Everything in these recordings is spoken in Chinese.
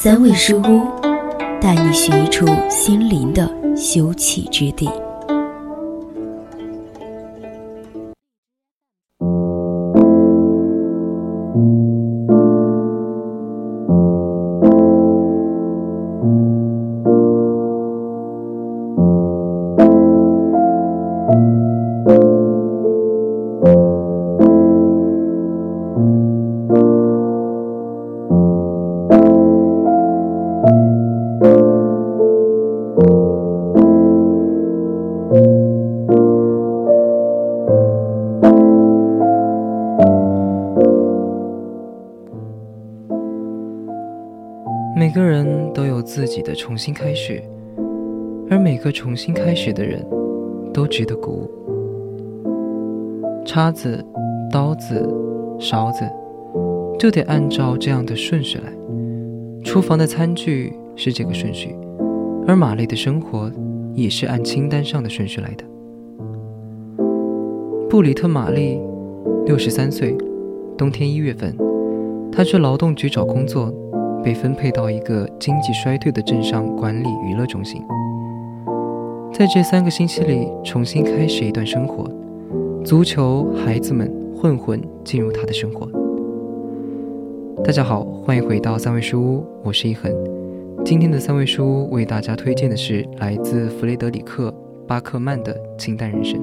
三味书屋，带你寻一处心灵的休憩之地。的重新开始，而每个重新开始的人，都值得鼓舞。叉子、刀子、勺子，就得按照这样的顺序来。厨房的餐具是这个顺序，而玛丽的生活也是按清单上的顺序来的。布里特·玛丽，六十三岁，冬天一月份，她去劳动局找工作。被分配到一个经济衰退的镇上管理娱乐中心，在这三个星期里重新开始一段生活。足球、孩子们、混混进入他的生活。大家好，欢迎回到三味书屋，我是一恒。今天的三味书屋为大家推荐的是来自弗雷德里克·巴克曼的《清淡人生》。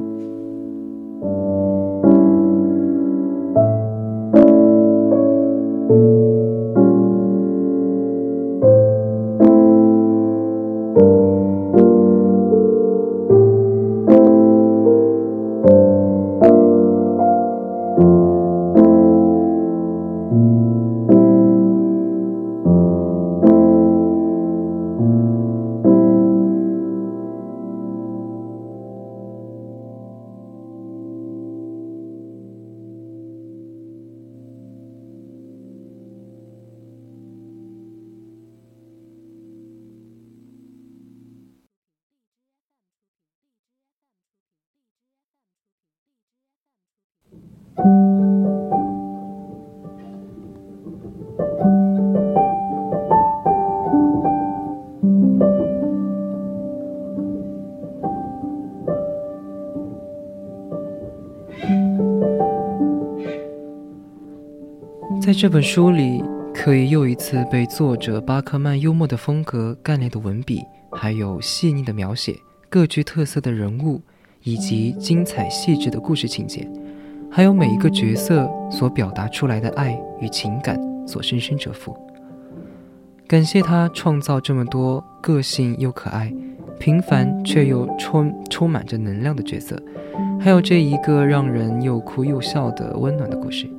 这本书里，可以又一次被作者巴克曼幽默的风格、干练的文笔，还有细腻的描写、各具特色的人物，以及精彩细致的故事情节，还有每一个角色所表达出来的爱与情感所深深折服。感谢他创造这么多个性又可爱、平凡却又充充满着能量的角色，还有这一个让人又哭又笑的温暖的故事。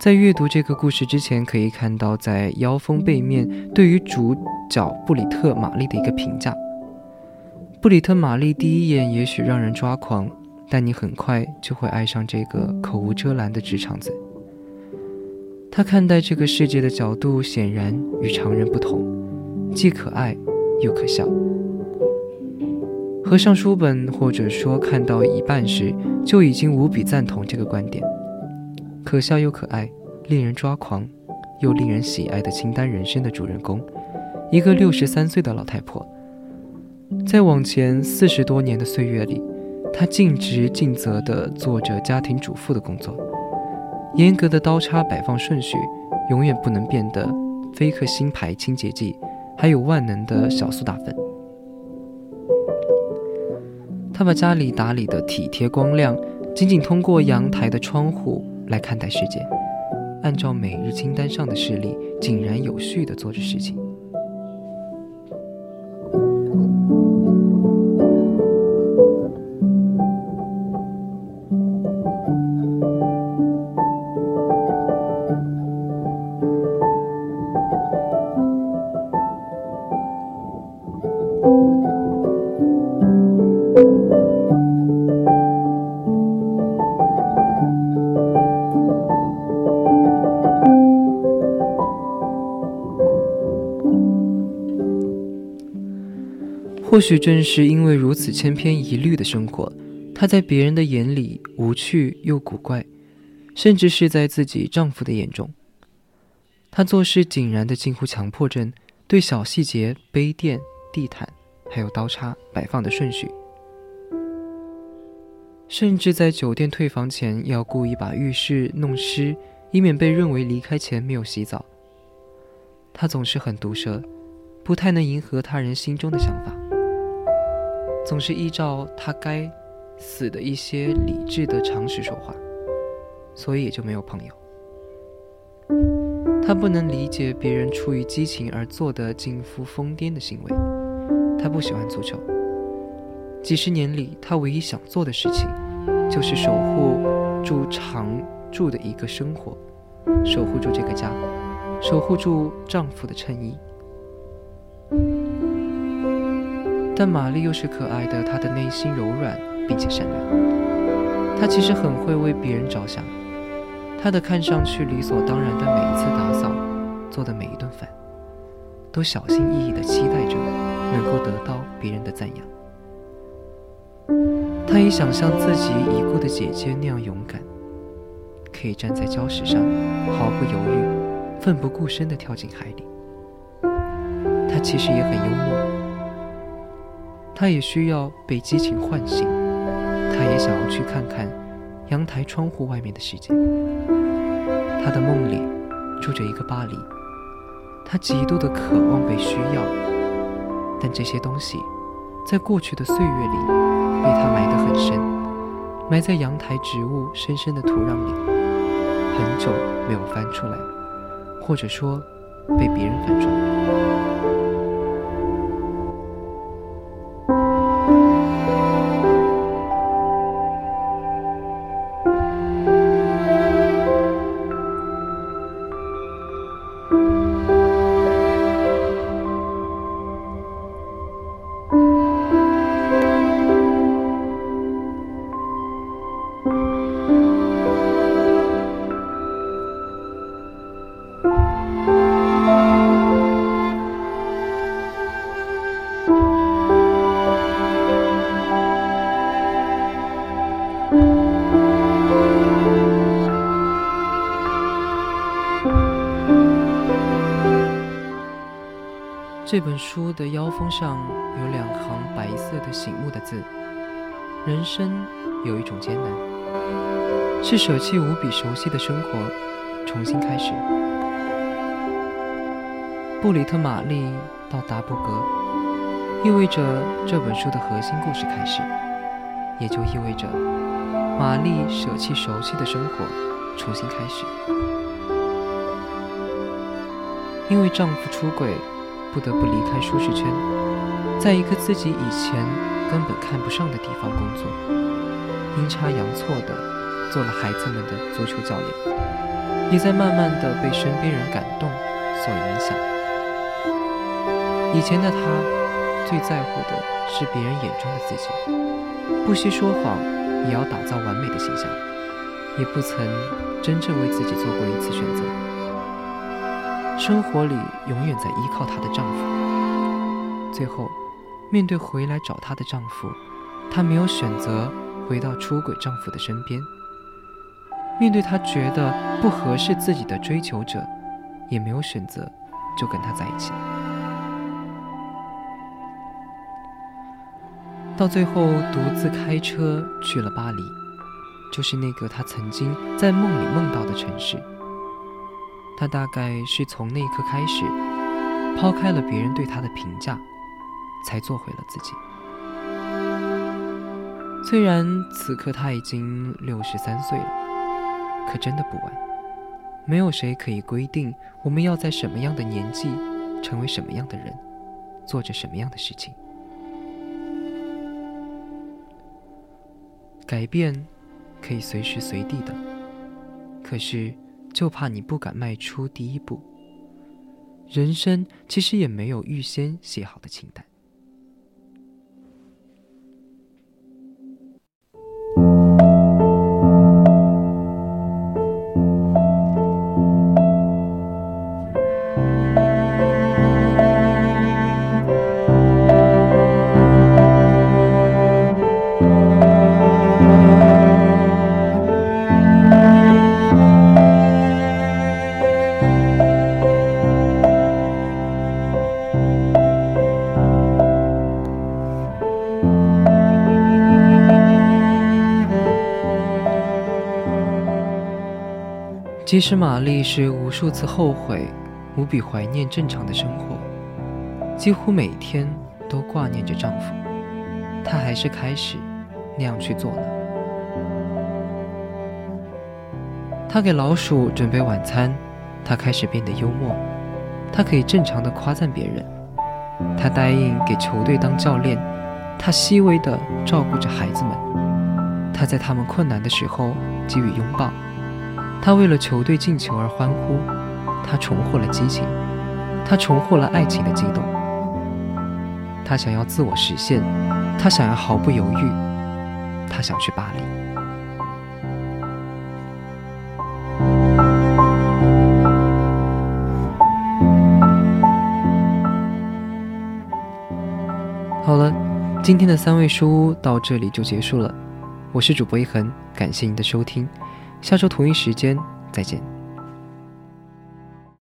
在阅读这个故事之前，可以看到在腰封背面对于主角布里特·玛丽的一个评价。布里特·玛丽第一眼也许让人抓狂，但你很快就会爱上这个口无遮拦的直肠子。他看待这个世界的角度显然与常人不同，既可爱又可笑。合上书本，或者说看到一半时，就已经无比赞同这个观点。可笑又可爱，令人抓狂，又令人喜爱的清单人生的主人公，一个六十三岁的老太婆，在往前四十多年的岁月里，她尽职尽责地做着家庭主妇的工作，严格的刀叉摆放顺序，永远不能变的菲克星牌清洁剂，还有万能的小苏打粉。她把家里打理得体贴光亮，仅仅通过阳台的窗户。来看待世界，按照每日清单上的事例，井然有序地做着事情。或许正是因为如此千篇一律的生活，她在别人的眼里无趣又古怪，甚至是在自己丈夫的眼中，她做事井然的近乎强迫症，对小细节、杯垫、地毯，还有刀叉摆放的顺序，甚至在酒店退房前要故意把浴室弄湿，以免被认为离开前没有洗澡。她总是很毒舌，不太能迎合他人心中的想法。总是依照他该死的一些理智的常识说话，所以也就没有朋友。他不能理解别人出于激情而做的近乎疯癫的行为。他不喜欢足球。几十年里，他唯一想做的事情，就是守护住常住的一个生活，守护住这个家，守护住丈夫的衬衣。但玛丽又是可爱的，她的内心柔软并且善良。她其实很会为别人着想，她的看上去理所当然的每一次打扫，做的每一顿饭，都小心翼翼地期待着能够得到别人的赞扬。她也想像自己已故的姐姐那样勇敢，可以站在礁石上，毫不犹豫、奋不顾身地跳进海里。她其实也很幽默。他也需要被激情唤醒，他也想要去看看阳台窗户外面的世界。他的梦里住着一个巴黎，他极度的渴望被需要，但这些东西在过去的岁月里被他埋得很深，埋在阳台植物深深的土壤里，很久没有翻出来，或者说被别人翻出来。这本书的腰封上有两行白色的醒目的字：“人生有一种艰难，是舍弃无比熟悉的生活，重新开始。”布里特玛丽到达布格，意味着这本书的核心故事开始，也就意味着玛丽舍弃熟悉的生活，重新开始。因为丈夫出轨。不得不离开舒适圈，在一个自己以前根本看不上的地方工作，阴差阳错的做了孩子们的足球教练，也在慢慢的被身边人感动所影响。以前的他最在乎的是别人眼中的自己，不惜说谎也要打造完美的形象，也不曾真正为自己做过一次选择。生活里永远在依靠她的丈夫，最后，面对回来找她的丈夫，她没有选择回到出轨丈夫的身边。面对她觉得不合适自己的追求者，也没有选择就跟他在一起。到最后，独自开车去了巴黎，就是那个她曾经在梦里梦到的城市。他大概是从那一刻开始，抛开了别人对他的评价，才做回了自己。虽然此刻他已经六十三岁了，可真的不晚。没有谁可以规定我们要在什么样的年纪，成为什么样的人，做着什么样的事情。改变可以随时随地的，可是。就怕你不敢迈出第一步。人生其实也没有预先写好的清单。即使玛丽是无数次后悔，无比怀念正常的生活，几乎每天都挂念着丈夫，她还是开始那样去做了。她给老鼠准备晚餐，她开始变得幽默，她可以正常的夸赞别人，她答应给球队当教练，她细微的照顾着孩子们，她在他们困难的时候给予拥抱。他为了球队进球而欢呼，他重获了激情，他重获了爱情的激动。他想要自我实现，他想要毫不犹豫，他想去巴黎。好了，今天的三味书屋到这里就结束了。我是主播一恒，感谢您的收听。下周同一时间再见。